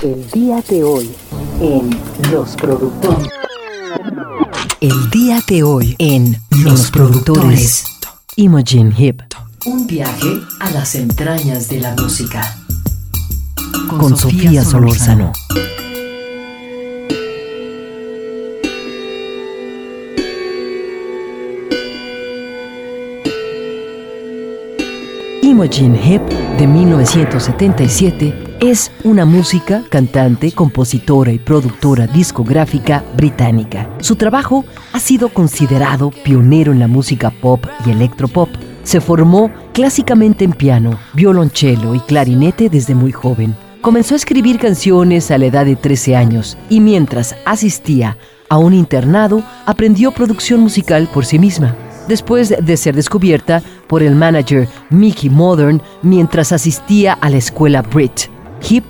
El día de hoy en Los Productores. El día de hoy en Los Productores. Imogen Hip. Un viaje a las entrañas de la música. Con, Sofía Solórzano. Imogen Heap de 1977 es una música, cantante, compositora y productora discográfica británica. Su trabajo ha sido considerado pionero en la música pop y electropop. Se formó clásicamente en piano, violonchelo y clarinete desde muy joven. Comenzó a escribir canciones a la edad de 13 años y mientras asistía a un internado aprendió producción musical por sí misma después de ser descubierta por el manager Mickey Modern mientras asistía a la escuela Brit. Hip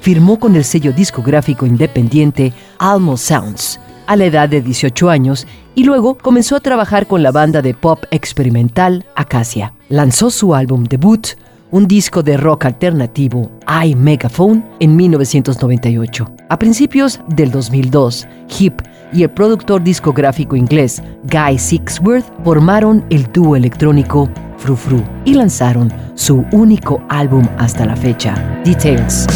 firmó con el sello discográfico independiente Almo Sounds a la edad de 18 años y luego comenzó a trabajar con la banda de pop experimental Acacia. Lanzó su álbum debut, un disco de rock alternativo, I Megaphone, en 1998. A principios del 2002, Hip y el productor discográfico inglés Guy Sixworth formaron el dúo electrónico Fru Fru y lanzaron su único álbum hasta la fecha, Details.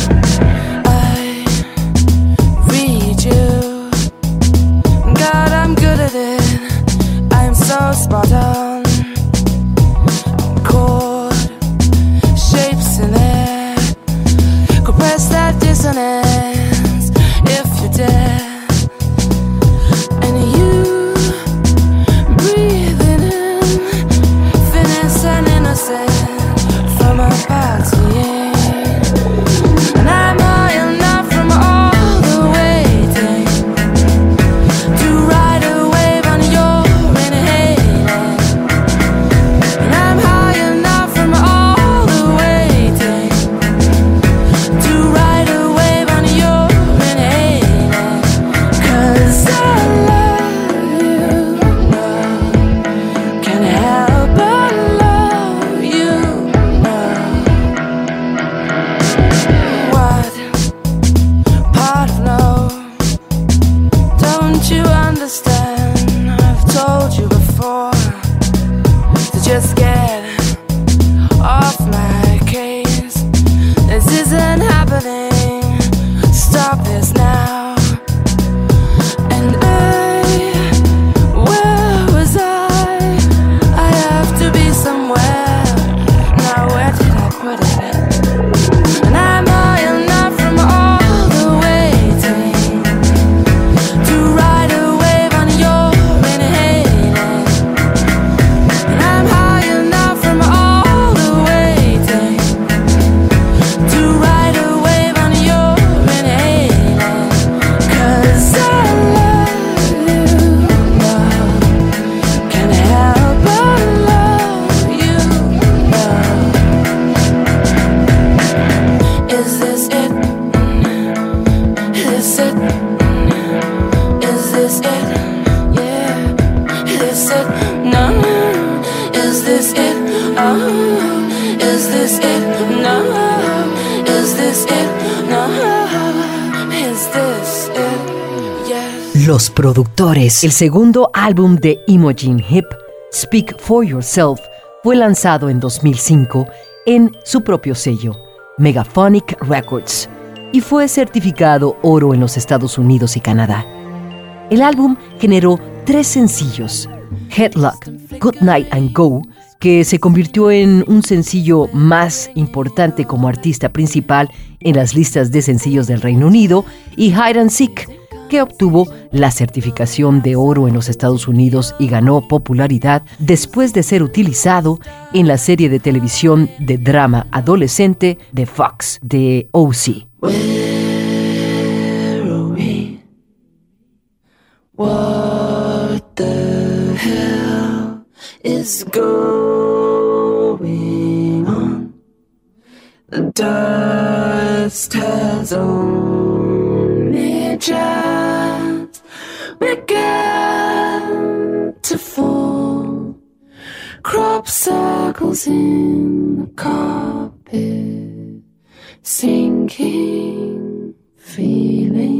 Los productores. El segundo álbum de Imogen Hip, Speak for Yourself, fue lanzado en 2005 en su propio sello, Megaphonic Records, y fue certificado oro en los Estados Unidos y Canadá. El álbum generó tres sencillos, Headlock, Good Night and Go, que se convirtió en un sencillo más importante como artista principal en las listas de sencillos del Reino Unido, y Hide and Seek, que obtuvo la certificación de oro en los Estados Unidos y ganó popularidad después de ser utilizado en la serie de televisión de drama adolescente de Fox, de OC. The dust has only just began to fall. Crop circles in the carpet, sinking feeling.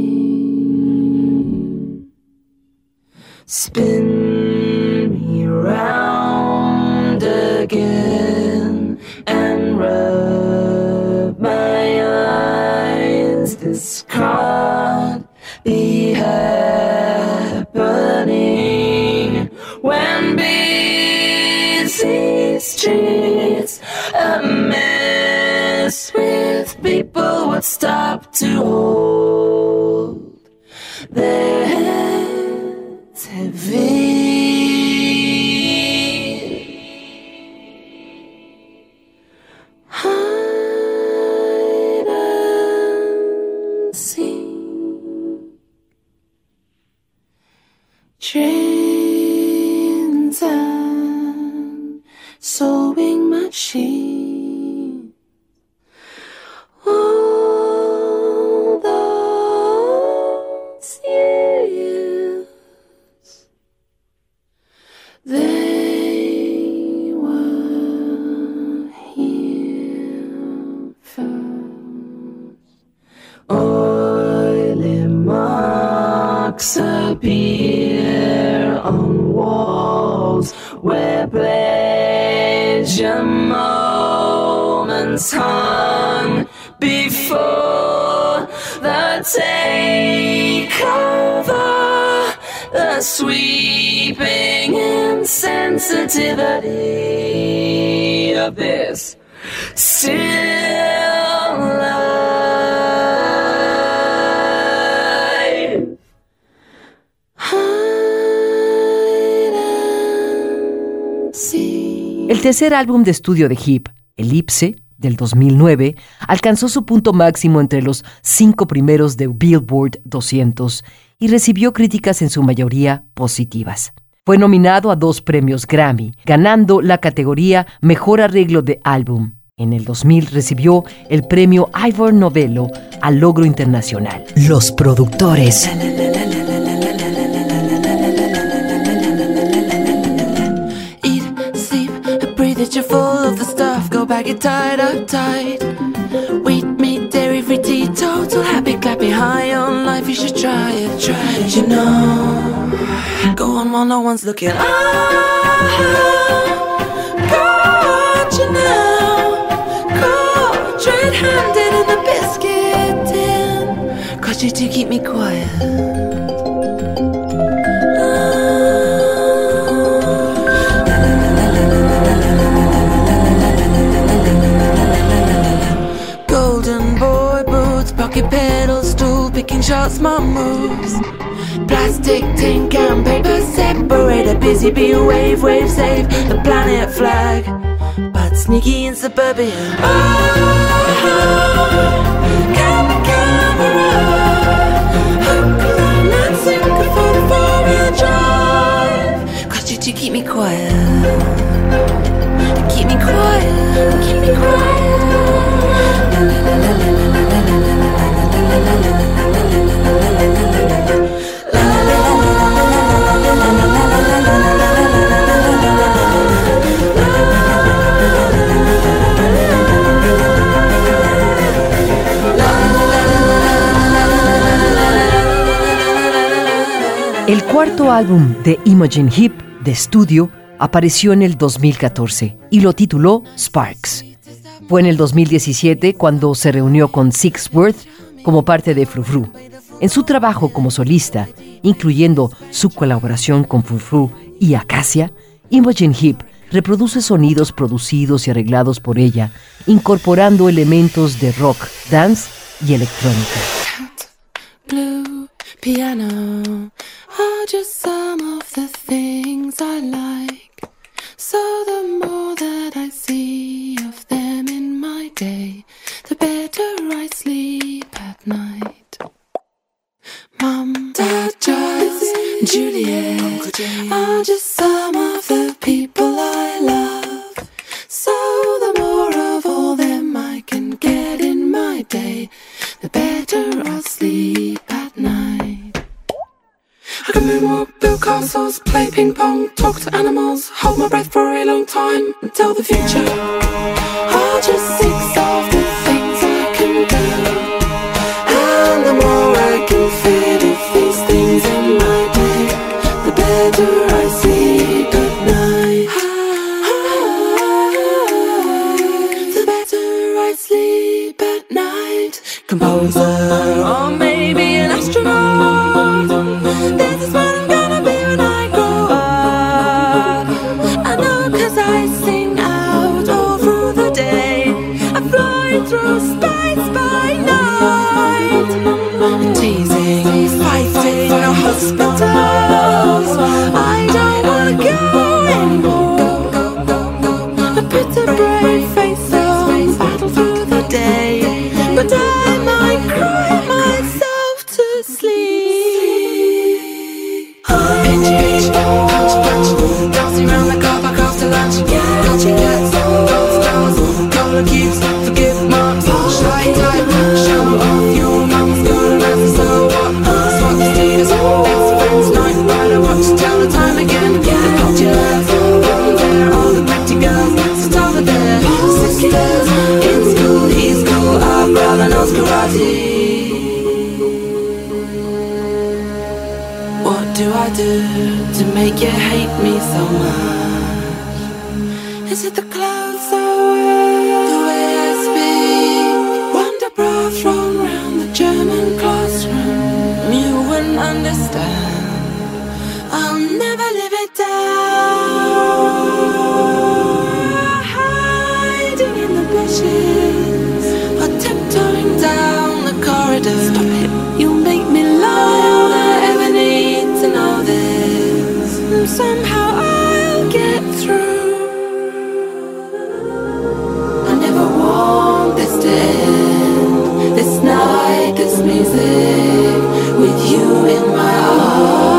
Spin me round again. El tercer álbum de estudio de Hip, Elipse, del 2009, alcanzó su punto máximo entre los cinco primeros de Billboard 200 y recibió críticas en su mayoría positivas. Fue nominado a dos premios Grammy, ganando la categoría Mejor Arreglo de Álbum. En el 2000 recibió el premio Ivor Novello al logro internacional. Los productores. It, you're full of the stuff. Go back, get tied up tight. Wheat, meat, dairy free, teetotal, happy, clappy, high on life. You should try it, try it, you know. Go on while no one's looking. Ah, got you now. Caught red-handed in the biscuit tin. Cause you do keep me quiet. just my moves. Plastic, tin can, paper separated. Busy bee, wave, wave, save the planet flag. But sneaky in suburbia. Oh, can the camera. Hope I'm not single for the four-wheel drive. Cause you do keep me quiet. Keep me quiet. Keep me quiet. la la la la la la la la la la la la la El cuarto álbum de Imogen Heap de estudio apareció en el 2014 y lo tituló Sparks. Fue en el 2017 cuando se reunió con Sixworth como parte de Frufru. En su trabajo como solista, incluyendo su colaboración con Frufru y Acacia, Imogen Heap reproduce sonidos producidos y arreglados por ella, incorporando elementos de rock, dance y electrónica. Are just some of the things I like. So the more that I see of them in my day, the better I sleep at night. Mom, Dad, and Juliet are just some of the people I love. So the more of all them I can get in my day, the better I'll sleep. I can moonwalk, build castles, play ping pong, talk to animals, hold my breath for a long time until the future. I just seek of the things I can do, and the more I can fit of these things in my day, the better I sleep at night. The better I sleep at night. Composer, on oh, me. with you in my heart.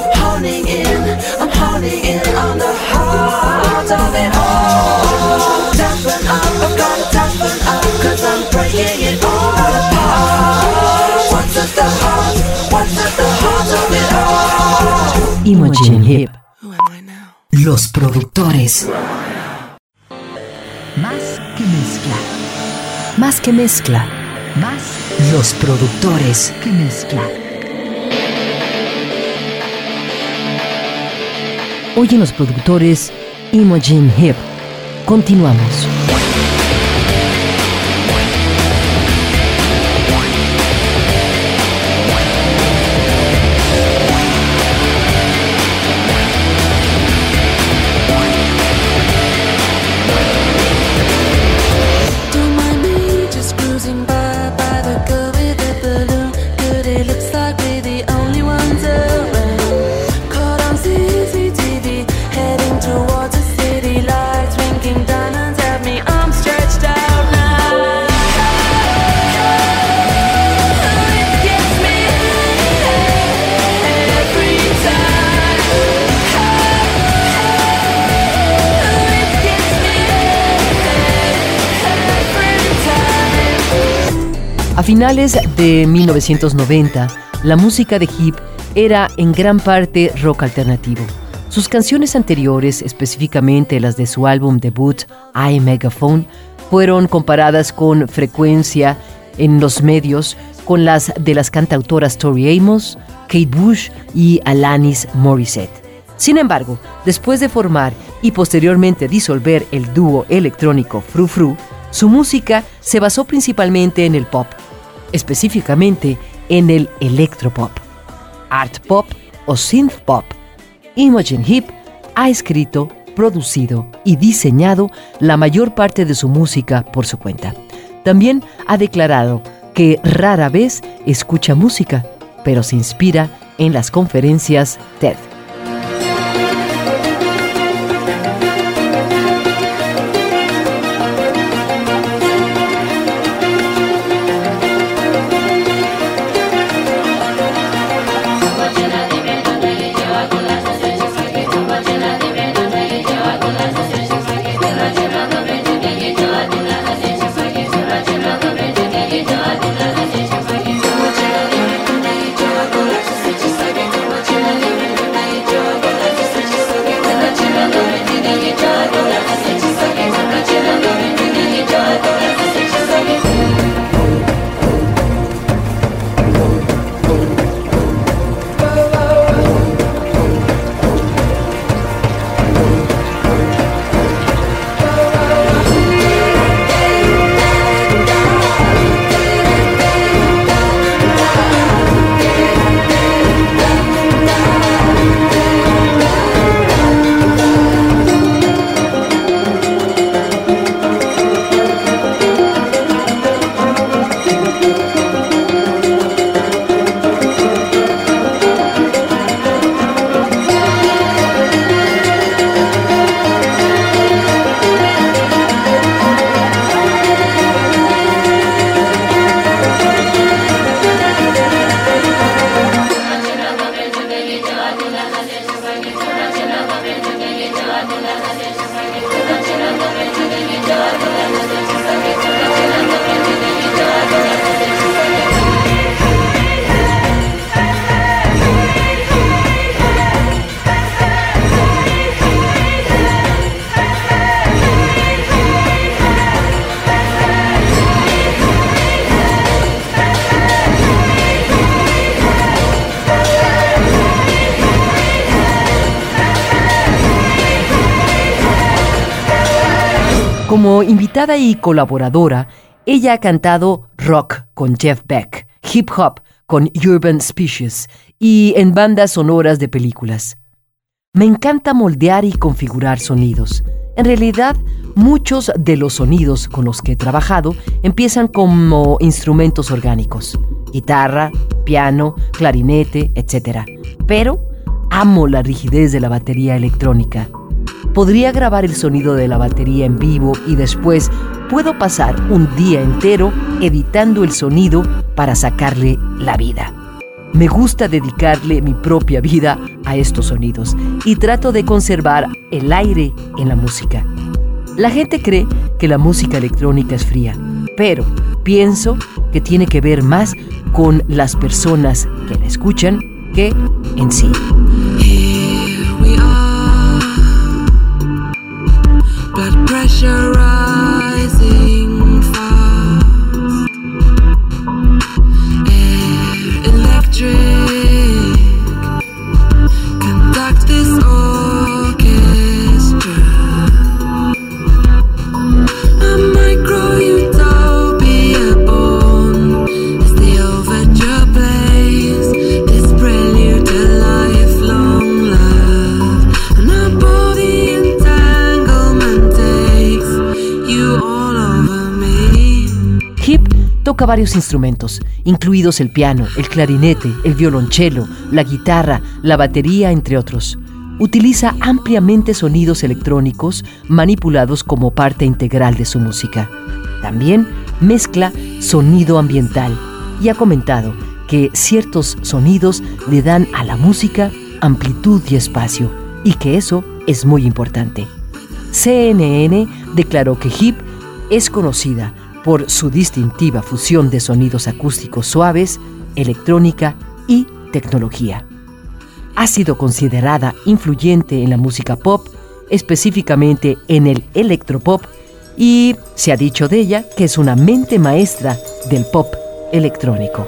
Imogen Hip. Los productores. Más que mezcla. Más que mezcla. Más los productores que mezcla. Oye los productores Imogen Hip. Continuamos. A finales de 1990, la música de Hip era en gran parte rock alternativo. Sus canciones anteriores, específicamente las de su álbum debut I Megaphone, fueron comparadas con frecuencia en los medios con las de las cantautoras Tori Amos, Kate Bush y Alanis Morissette. Sin embargo, después de formar y posteriormente disolver el dúo electrónico Fru Fru, su música se basó principalmente en el pop, específicamente en el electropop, art pop o synth pop. Imogen Heap ha escrito, producido y diseñado la mayor parte de su música por su cuenta. También ha declarado que rara vez escucha música, pero se inspira en las conferencias TED. Invitada y colaboradora, ella ha cantado rock con Jeff Beck, hip hop con Urban Species y en bandas sonoras de películas. Me encanta moldear y configurar sonidos. En realidad, muchos de los sonidos con los que he trabajado empiezan como instrumentos orgánicos, guitarra, piano, clarinete, etc. Pero amo la rigidez de la batería electrónica podría grabar el sonido de la batería en vivo y después puedo pasar un día entero editando el sonido para sacarle la vida. Me gusta dedicarle mi propia vida a estos sonidos y trato de conservar el aire en la música. La gente cree que la música electrónica es fría, pero pienso que tiene que ver más con las personas que la escuchan que en sí. Varios instrumentos, incluidos el piano, el clarinete, el violonchelo, la guitarra, la batería, entre otros. Utiliza ampliamente sonidos electrónicos manipulados como parte integral de su música. También mezcla sonido ambiental y ha comentado que ciertos sonidos le dan a la música amplitud y espacio y que eso es muy importante. CNN declaró que Hip es conocida por su distintiva fusión de sonidos acústicos suaves, electrónica y tecnología. Ha sido considerada influyente en la música pop, específicamente en el electropop, y se ha dicho de ella que es una mente maestra del pop electrónico.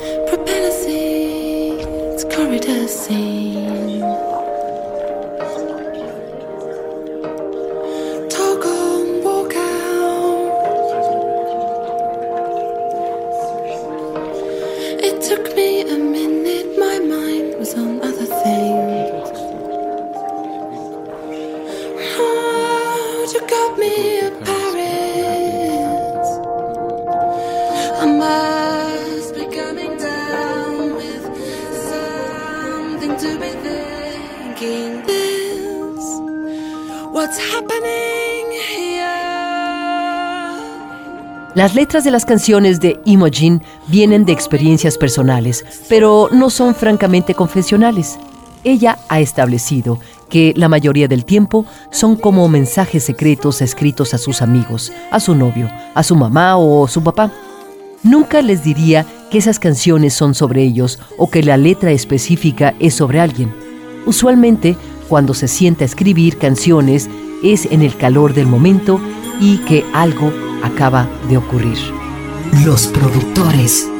Las letras de las canciones de Imogen vienen de experiencias personales, pero no son francamente confesionales. Ella ha establecido que la mayoría del tiempo son como mensajes secretos escritos a sus amigos, a su novio, a su mamá o su papá. Nunca les diría que esas canciones son sobre ellos o que la letra específica es sobre alguien. Usualmente, cuando se sienta a escribir canciones, es en el calor del momento y que algo acaba de ocurrir. Los productores.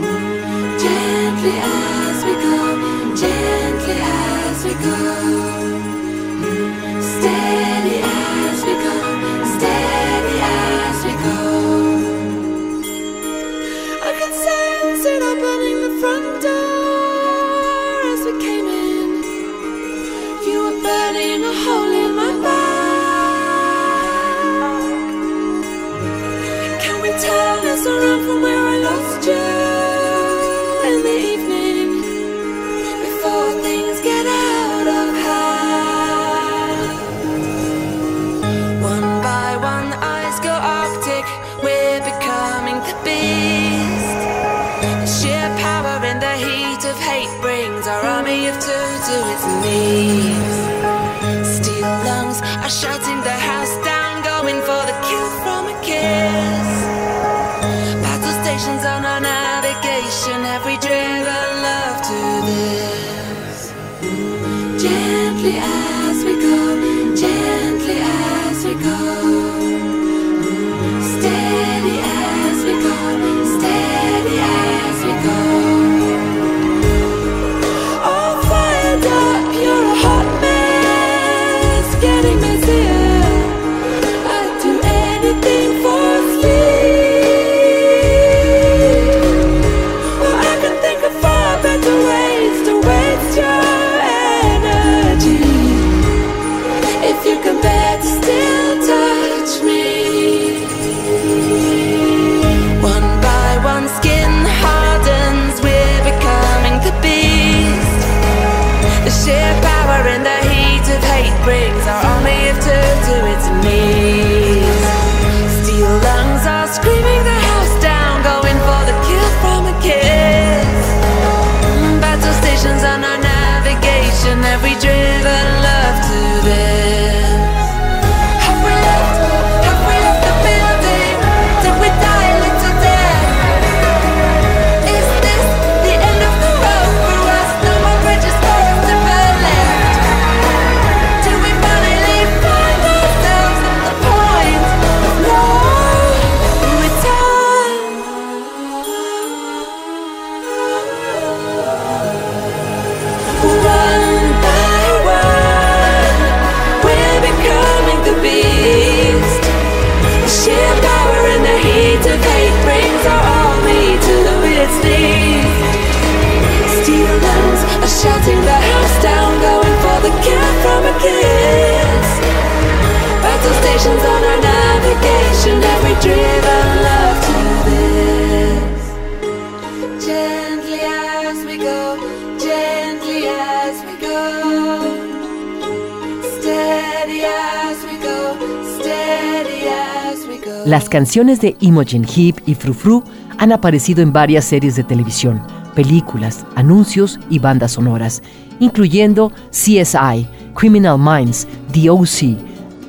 Canciones de Imogen Heap y Frufru han aparecido en varias series de televisión, películas, anuncios y bandas sonoras, incluyendo CSI, Criminal Minds, The OC,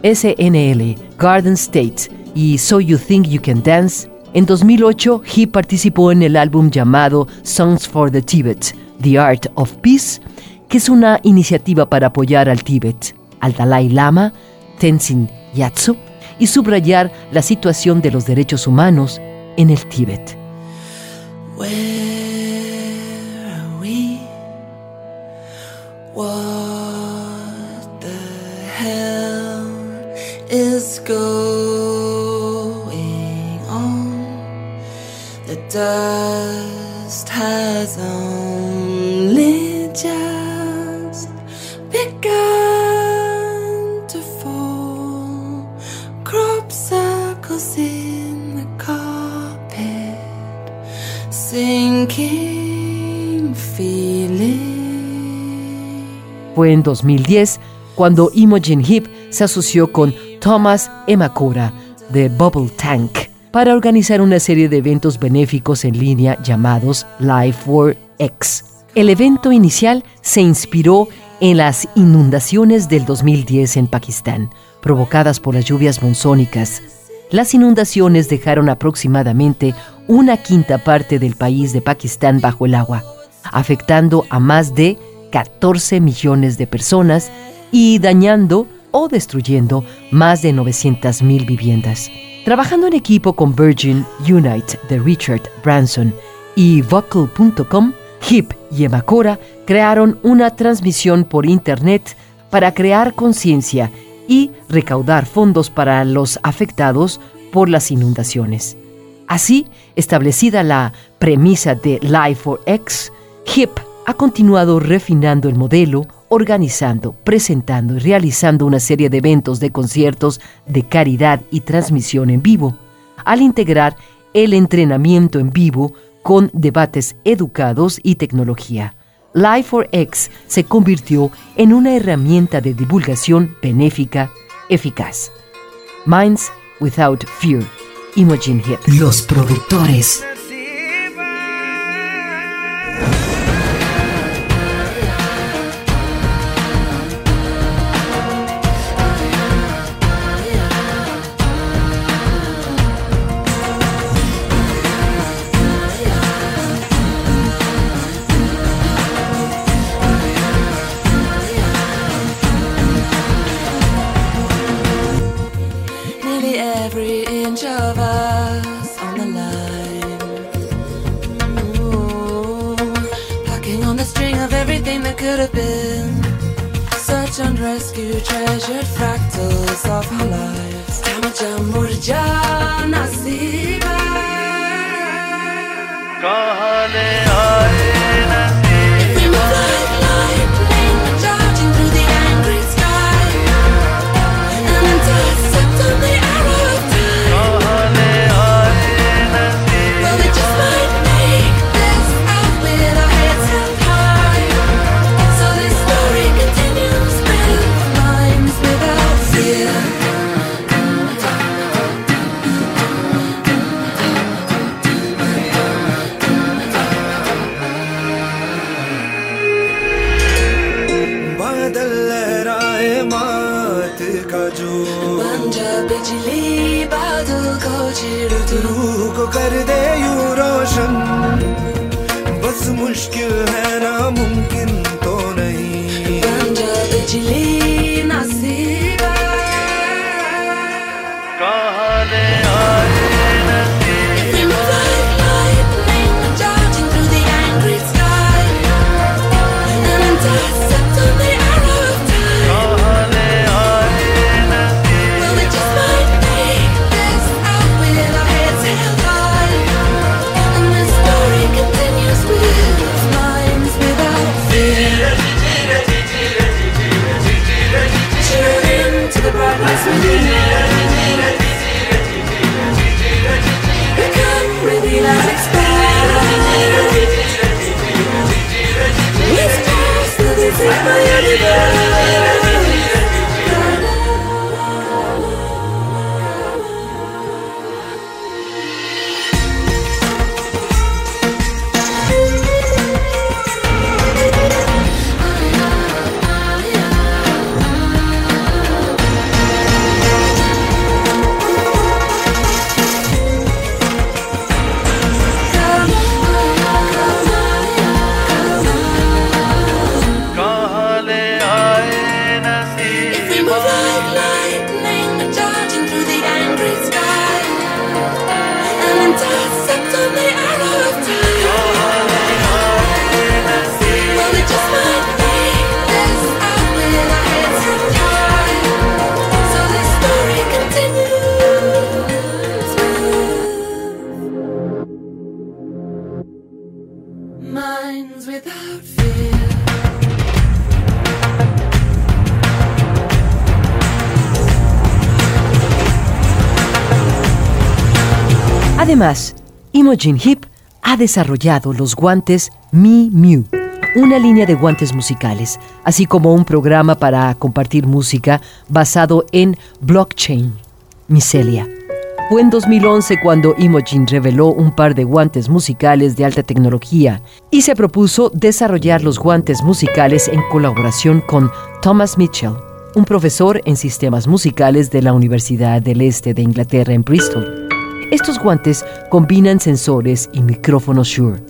SNL, Garden State y So You Think You Can Dance, En 2008, he participó en el álbum llamado Songs for the Tibet, The Art of Peace, que es una iniciativa para apoyar al Tíbet, al Dalai Lama, Tenzin Gyatso, y subrayar la situación de los derechos humanos en el Tíbet. Fue en 2010 cuando Imogen Heap se asoció con Thomas Emakura de Bubble Tank para organizar una serie de eventos benéficos en línea llamados Life for X. El evento inicial se inspiró en las inundaciones del 2010 en Pakistán, provocadas por las lluvias monzónicas. Las inundaciones dejaron aproximadamente una quinta parte del país de Pakistán bajo el agua, afectando a más de 14 millones de personas y dañando o destruyendo más de 900.000 viviendas. Trabajando en equipo con Virgin Unite de Richard Branson y Vocal.com, Hip y Emakora crearon una transmisión por Internet para crear conciencia y recaudar fondos para los afectados por las inundaciones. Así, establecida la premisa de Life for X, HIP ha continuado refinando el modelo, organizando, presentando y realizando una serie de eventos de conciertos de caridad y transmisión en vivo, al integrar el entrenamiento en vivo con debates educados y tecnología. Life for X se convirtió en una herramienta de divulgación benéfica eficaz. Minds Without Fear, Imogen Heap. Los productores. Rescue treasured fractals of our lives. Tamaja murja nasiba. बिजली बादल को तू। रूह को कर दे यू रोशन। बस मुश्किल है ना मुमकिन तो नहीं। बिजली Además, Imogen Heap ha desarrollado los guantes Mi Mew, una línea de guantes musicales, así como un programa para compartir música basado en blockchain, Micelia. Fue en 2011 cuando Imogen reveló un par de guantes musicales de alta tecnología y se propuso desarrollar los guantes musicales en colaboración con Thomas Mitchell, un profesor en sistemas musicales de la Universidad del Este de Inglaterra en Bristol. Estos guantes combinan sensores y micrófonos Shure.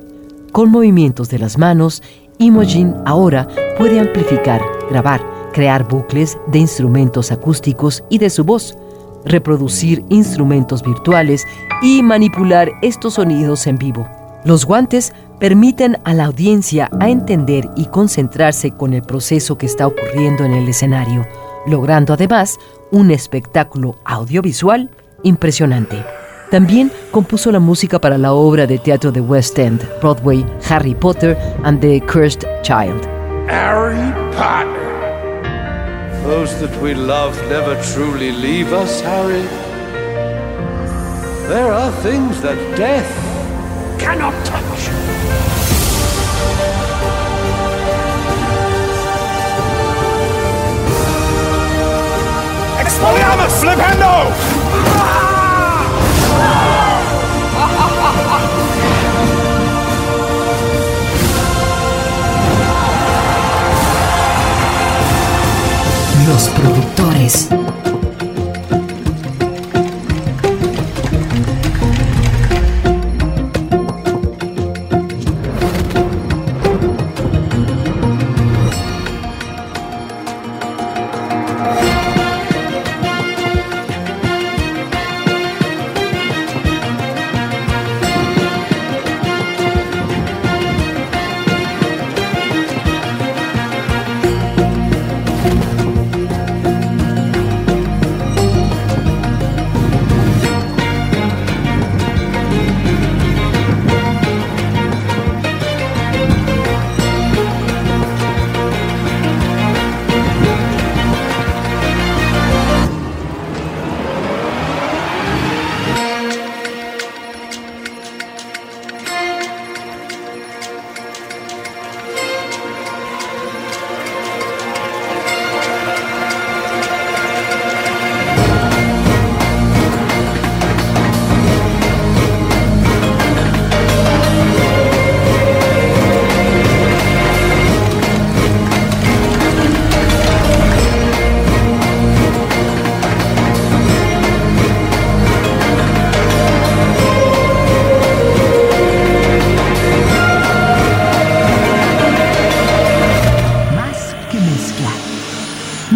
Con movimientos de las manos, Imogen ahora puede amplificar, grabar, crear bucles de instrumentos acústicos y de su voz, reproducir instrumentos virtuales y manipular estos sonidos en vivo. Los guantes permiten a la audiencia a entender y concentrarse con el proceso que está ocurriendo en el escenario, logrando además un espectáculo audiovisual impresionante. También compuso la música para la obra de teatro de West End, Broadway, Harry Potter and the Cursed Child. Harry Potter. Those that we love never truly leave us, Harry. There are things that death cannot touch. Flipendo! Los productores.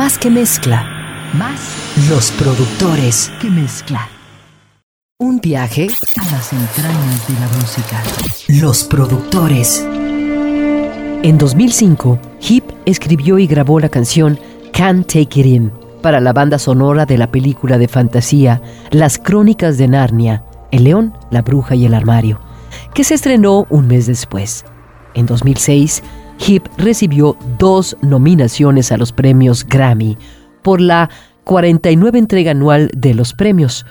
Más que mezcla, Más los productores que mezcla. un viaje A las entrañas de la música. Los productores. En 2005, Heap escribió y grabó la canción Can't Take It In para la banda sonora de la película de fantasía Las Crónicas de Narnia, El León, la Bruja y el Armario, que se estrenó un mes después. En 2006, Heap recibió dos nominaciones a los premios Grammy por la 49 entrega anual de los premios,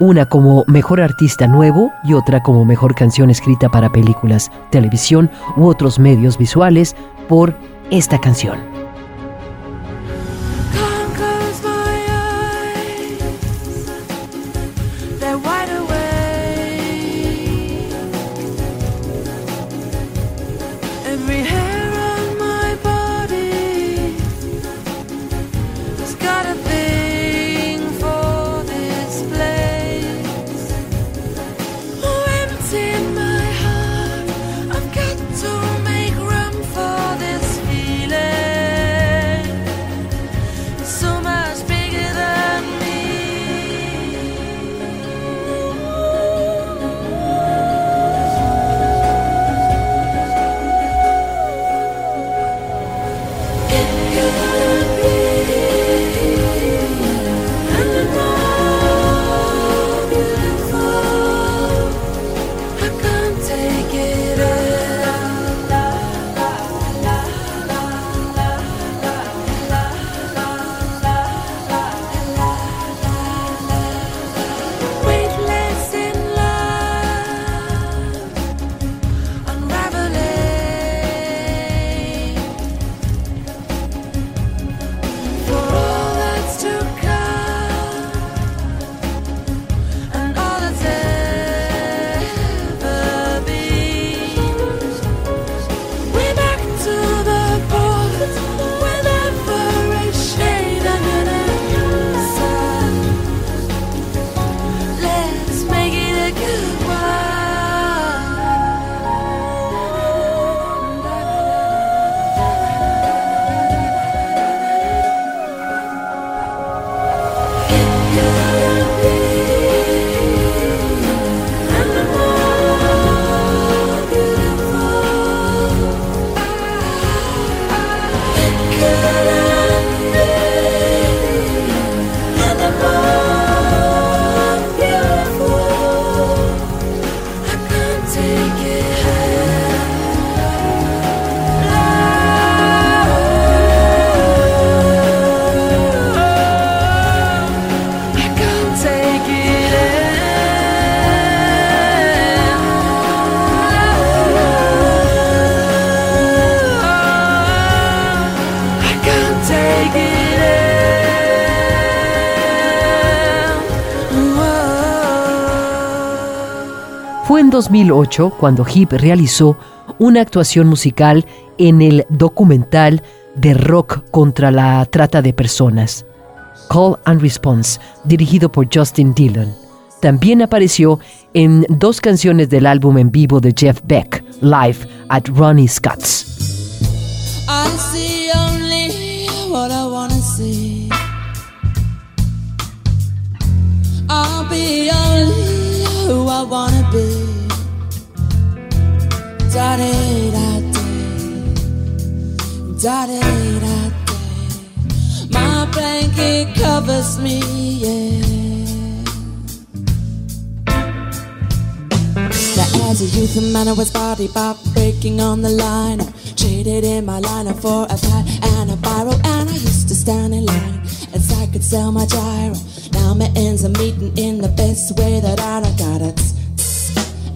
una como Mejor Artista Nuevo y otra como Mejor Canción Escrita para Películas, Televisión u otros medios visuales por esta canción. 2008 cuando Heap realizó una actuación musical en el documental de rock contra la trata de personas, Call and Response, dirigido por Justin Dillon. También apareció en dos canciones del álbum en vivo de Jeff Beck, Live at Ronnie Scott's. Da da da da da da da. My blanket covers me, yeah. Now as a youth, a man I was body pop breaking on the line. Traded in my liner for a pie and a biro, and I used to stand in line as I could sell my gyro. Now my ends are meeting in the best way that I got it.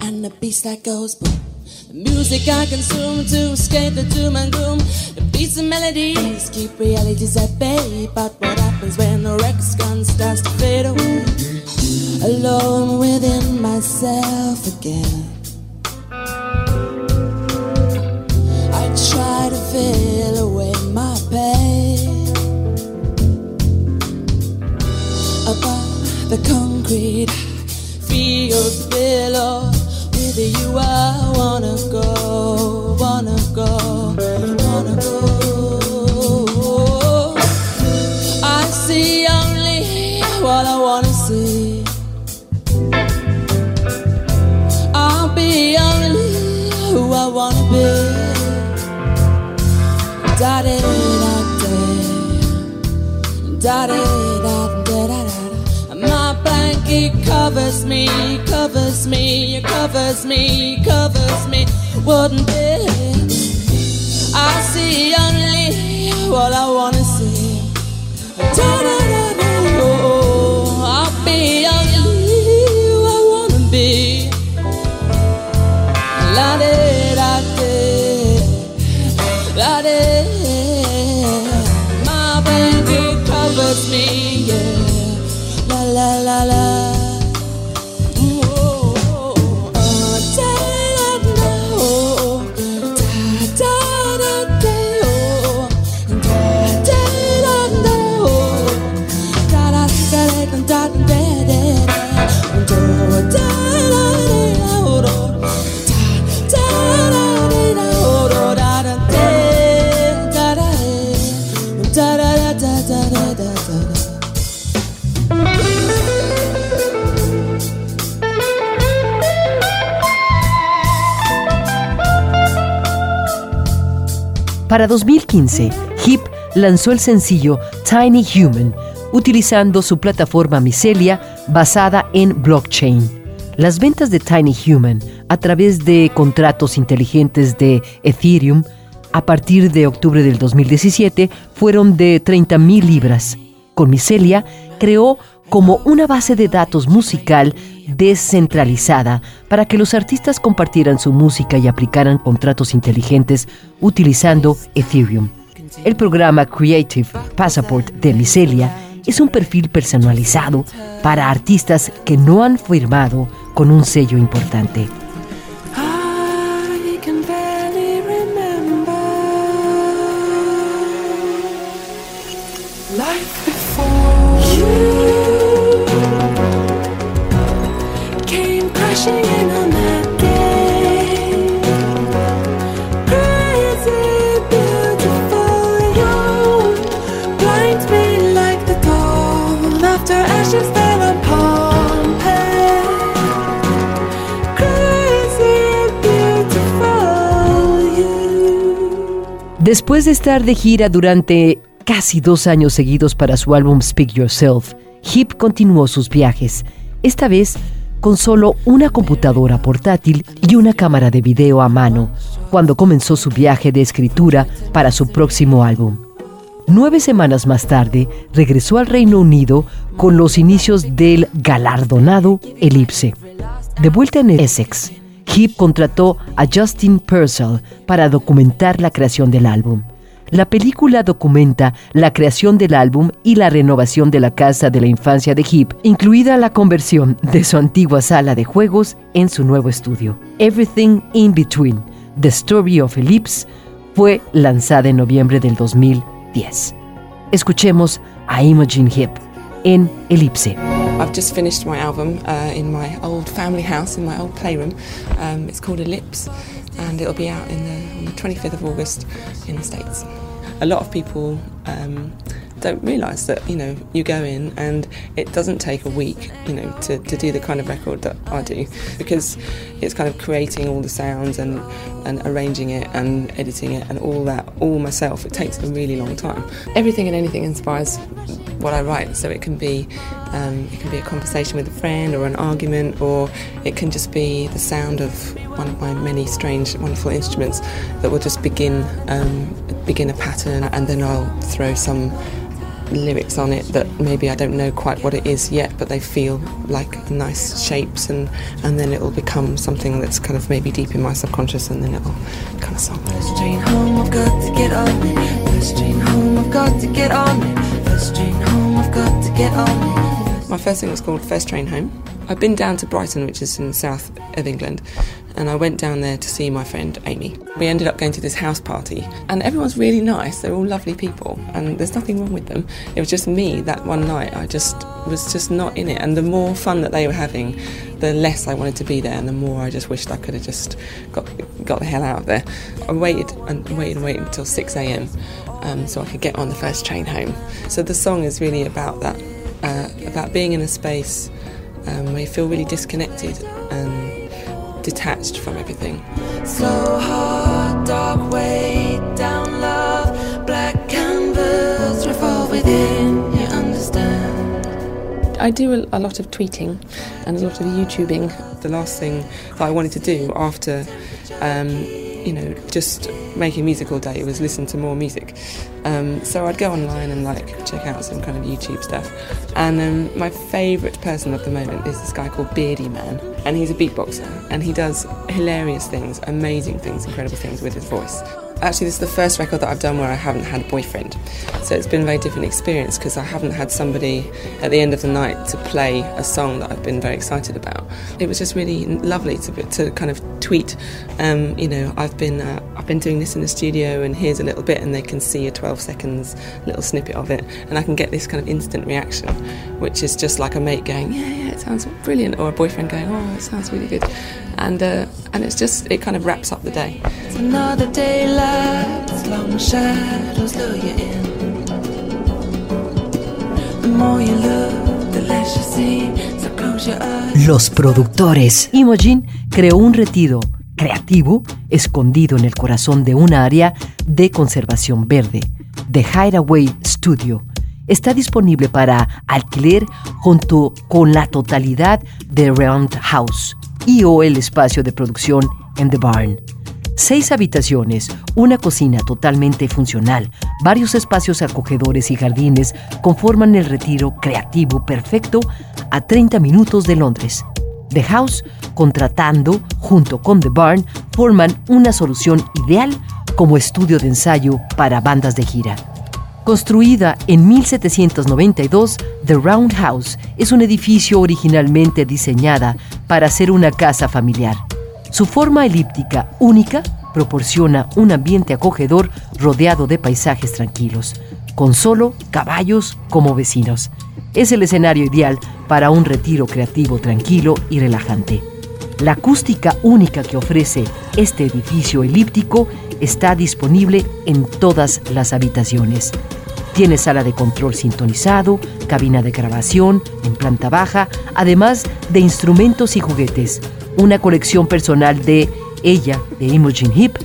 And the beast that goes boom. The music I consume to escape the doom and gloom. The beats and melodies keep realities at bay. But what happens when the rex gun starts to fade away? Alone within myself again. I try to feel away my pain. Above the concrete feels below. With you I wanna go, wanna go, wanna go. I see only what I wanna see. I'll be only who I wanna be. Da da da da da da da da. My blanket covers me me, it covers me, it covers me. Wouldn't it? I see only what I wanna Para 2015, Hip lanzó el sencillo Tiny Human, utilizando su plataforma Micelia basada en blockchain. Las ventas de Tiny Human a través de contratos inteligentes de Ethereum a partir de octubre del 2017 fueron de 30 mil libras. Con Micelia creó como una base de datos musical descentralizada para que los artistas compartieran su música y aplicaran contratos inteligentes utilizando Ethereum. El programa Creative Passport de Micelia es un perfil personalizado para artistas que no han firmado con un sello importante. Después de estar de gira durante casi dos años seguidos para su álbum Speak Yourself, Hip continuó sus viajes, esta vez con solo una computadora portátil y una cámara de video a mano, cuando comenzó su viaje de escritura para su próximo álbum. Nueve semanas más tarde, regresó al Reino Unido con los inicios del galardonado Elipse. De vuelta en Essex, Hip contrató a Justin Purcell para documentar la creación del álbum. La película documenta la creación del álbum y la renovación de la casa de la infancia de Hip, incluida la conversión de su antigua sala de juegos en su nuevo estudio. Everything in Between, The Story of Ellipse, fue lanzada en noviembre del 2010. Escuchemos a Imogen Hip en Ellipse. I've just finished my album uh, in my old family house, in my old playroom. Um, it's called Ellipse, and it'll be out in the, on the 25th of August in the States. A lot of people um, don't realise that you know you go in and it doesn't take a week you know to, to do the kind of record that I do because it's kind of creating all the sounds and and arranging it and editing it and all that all myself it takes a really long time everything and anything inspires what I write so it can be um, it can be a conversation with a friend or an argument or it can just be the sound of one of my many strange wonderful instruments that will just begin um, begin a pattern and then I'll throw some lyrics on it that maybe I don't know quite what it is yet, but they feel like nice shapes, and, and then it'll become something that's kind of maybe deep in my subconscious, and then it'll kind of song. First train home, I've got to get on it. First train home, I've got to get on it. First train home, I've got to get on it. My first thing was called First Train Home. I've been down to Brighton, which is in the south of England, and I went down there to see my friend Amy. We ended up going to this house party, and everyone's really nice. They're all lovely people, and there's nothing wrong with them. It was just me that one night. I just was just not in it, and the more fun that they were having, the less I wanted to be there, and the more I just wished I could have just got got the hell out of there. I waited and waited and waited until 6 a.m. Um, so I could get on the first train home. So the song is really about that, uh, about being in a space um, where you feel really disconnected and detached from everything. Slow heart, dark way down love. Black canvas, revolve within. You understand? I do a, a lot of tweeting and a lot of YouTubing. The last thing that I wanted to do after, um, you know, just making music all day was listen to more music. Um, so I'd go online and like check out some kind of YouTube stuff. And um, my favourite person at the moment is this guy called Beardy Man, and he's a beatboxer, and he does hilarious things, amazing things, incredible things with his voice. Actually, this is the first record that I've done where I haven't had a boyfriend. So it's been a very different experience because I haven't had somebody at the end of the night to play a song that I've been very excited about. It was just really lovely to, to kind of tweet, um, you know, I've been uh, I've been doing this in the studio and here's a little bit, and they can see a 12 seconds little snippet of it, and I can get this kind of instant reaction, which is just like a mate going, yeah, yeah, it sounds brilliant, or a boyfriend going, oh, it sounds really good, and uh, and it's just it kind of wraps up the day. It's another day lapse, long shadows lure you in. The more you look, the less you see. So close your eyes. Los productores. Imogen creó un retiro creativo escondido en el corazón de un área de conservación verde, The Hideaway Studio. Está disponible para alquiler junto con la totalidad de Roundhouse y o el espacio de producción en The Barn. Seis habitaciones, una cocina totalmente funcional, varios espacios acogedores y jardines conforman el retiro creativo perfecto a 30 minutos de Londres. The House, contratando junto con The Barn, forman una solución ideal como estudio de ensayo para bandas de gira. Construida en 1792, The Roundhouse es un edificio originalmente diseñada para ser una casa familiar. Su forma elíptica única proporciona un ambiente acogedor rodeado de paisajes tranquilos, con solo caballos como vecinos. Es el escenario ideal para un retiro creativo tranquilo y relajante. La acústica única que ofrece este edificio elíptico está disponible en todas las habitaciones. Tiene sala de control sintonizado, cabina de grabación en planta baja, además de instrumentos y juguetes. Una colección personal de ella, de Imogen Heap,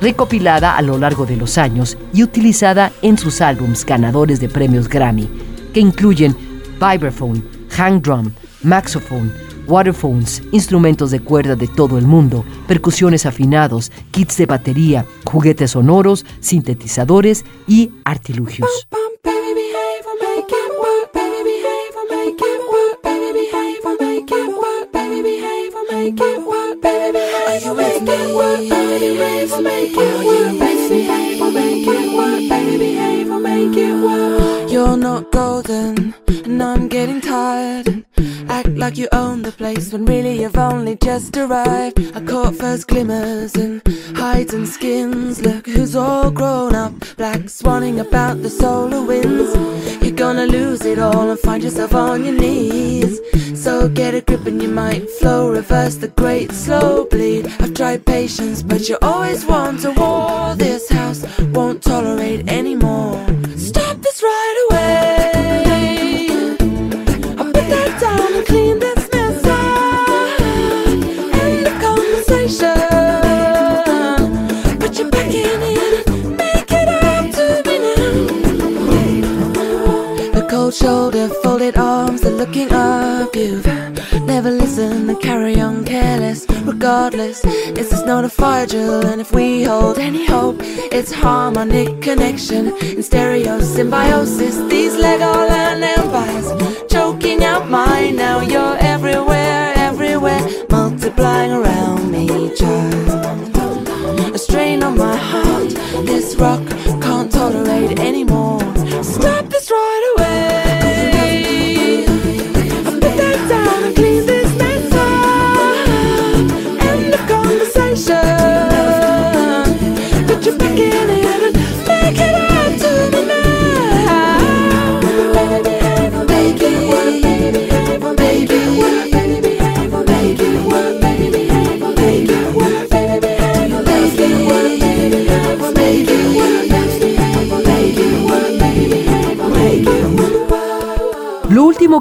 recopilada a lo largo de los años y utilizada en sus álbums ganadores de premios Grammy, que incluyen vibraphone, hang drum, maxophone, waterphones, instrumentos de cuerda de todo el mundo, percusiones afinados, kits de batería, juguetes sonoros, sintetizadores y artilugios. make it work, baby? Are you with me? Are you with me? Make it work, baby. Able, make it work, baby. Able, make it work. You're not golden, and I'm getting tired. Act like you own the place when really you've only just arrived. I caught first glimmers and hides and skins. Look who's all grown up, black swanning about the solar winds. You're gonna lose it all and find yourself on your knees. So get a grip and you might flow, reverse the great slow bleed. I've tried patience, but you always want to war. This house won't tolerate anymore. Shoulder, folded arms, the looking up. You've never listened and carry on careless. Regardless, it's just not a fire drill. And if we hold any hope, it's harmonic connection in stereo symbiosis. These Legoland empires choking out mine. Now you're everywhere, everywhere, multiplying around me, child. A strain on my heart, this rock can't tolerate anymore.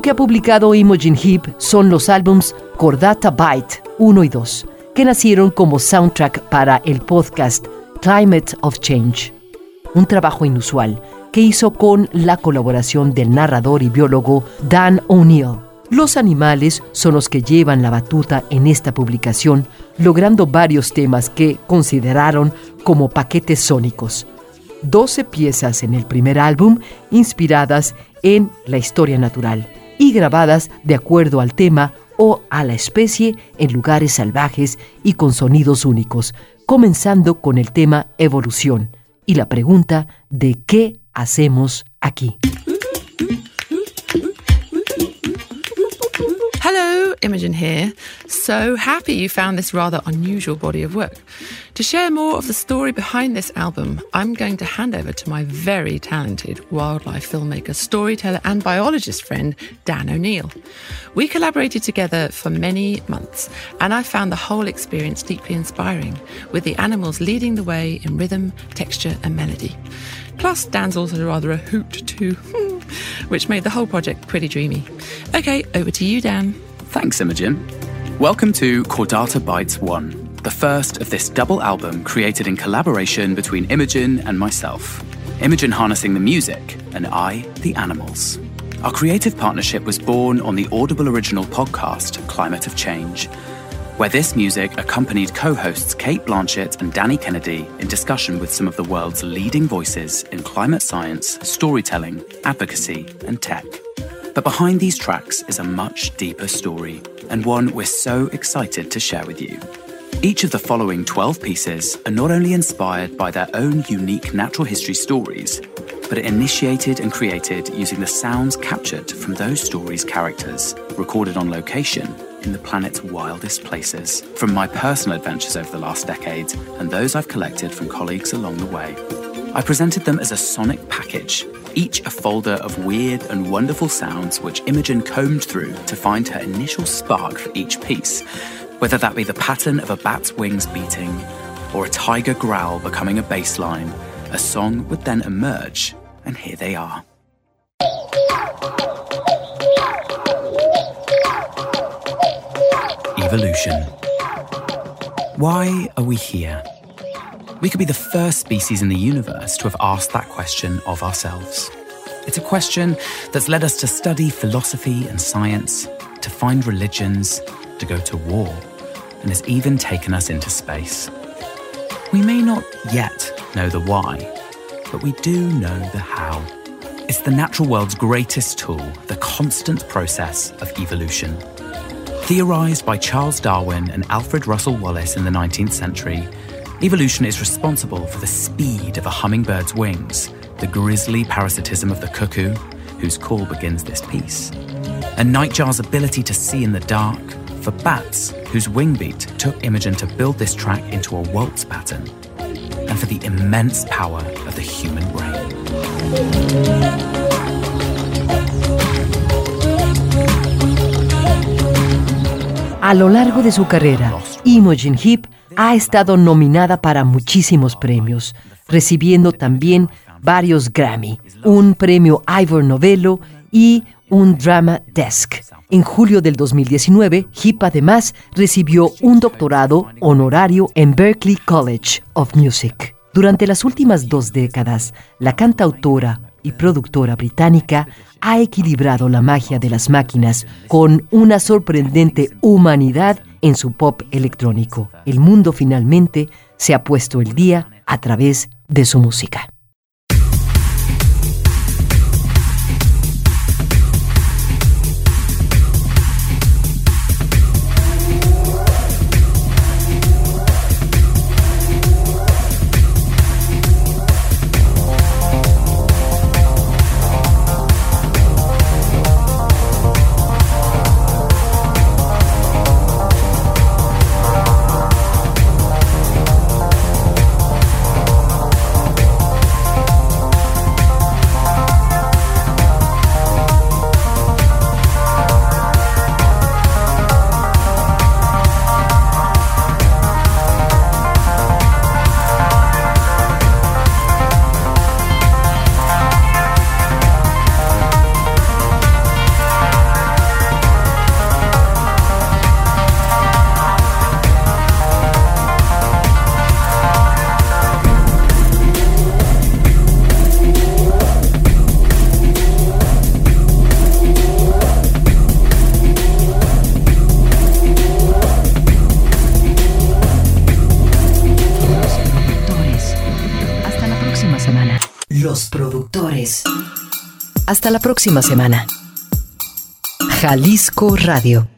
Que ha publicado Imogen Heap son los álbums Cordata Byte 1 y 2, que nacieron como soundtrack para el podcast Climate of Change, un trabajo inusual que hizo con la colaboración del narrador y biólogo Dan O'Neill. Los animales son los que llevan la batuta en esta publicación, logrando varios temas que consideraron como paquetes sónicos. 12 piezas en el primer álbum inspiradas en la historia natural y grabadas de acuerdo al tema o a la especie en lugares salvajes y con sonidos únicos, comenzando con el tema evolución y la pregunta de qué hacemos aquí. Imogen here. So happy you found this rather unusual body of work. To share more of the story behind this album, I'm going to hand over to my very talented wildlife filmmaker, storyteller, and biologist friend, Dan O'Neill. We collaborated together for many months, and I found the whole experience deeply inspiring, with the animals leading the way in rhythm, texture, and melody. Plus, Dan's also rather a hoot too, which made the whole project pretty dreamy. Okay, over to you, Dan. Thanks, Imogen. Welcome to Cordata Bites 1, the first of this double album created in collaboration between Imogen and myself. Imogen harnessing the music, and I, the animals. Our creative partnership was born on the Audible original podcast, Climate of Change, where this music accompanied co hosts Kate Blanchett and Danny Kennedy in discussion with some of the world's leading voices in climate science, storytelling, advocacy, and tech. But behind these tracks is a much deeper story, and one we're so excited to share with you. Each of the following 12 pieces are not only inspired by their own unique natural history stories, but are initiated and created using the sounds captured from those stories' characters, recorded on location in the planet's wildest places, from my personal adventures over the last decade and those I've collected from colleagues along the way. I presented them as a sonic package, each a folder of weird and wonderful sounds which Imogen combed through to find her initial spark for each piece, whether that be the pattern of a bat's wings beating or a tiger growl becoming a bass line. A song would then emerge, and here they are. Evolution. Why are we here? We could be the first species in the universe to have asked that question of ourselves. It's a question that's led us to study philosophy and science, to find religions, to go to war, and has even taken us into space. We may not yet know the why, but we do know the how. It's the natural world's greatest tool, the constant process of evolution. Theorized by Charles Darwin and Alfred Russel Wallace in the 19th century, evolution is responsible for the speed of a hummingbird's wings, the grisly parasitism of the cuckoo, whose call begins this piece. And Nightjar's ability to see in the dark, for Bats, whose wing beat took Imogen to build this track into a waltz pattern, and for the immense power of the human brain. A lo largo de su carrera, Imogen Heap ha estado nominada para muchísimos premios, recibiendo también varios Grammy, un premio Ivor Novello y un Drama Desk. En julio del 2019, Heap además recibió un doctorado honorario en Berklee College of Music. Durante las últimas dos décadas, la cantautora y productora británica ha equilibrado la magia de las máquinas con una sorprendente humanidad en su pop electrónico. El mundo finalmente se ha puesto el día a través de su música. La próxima semana. Jalisco Radio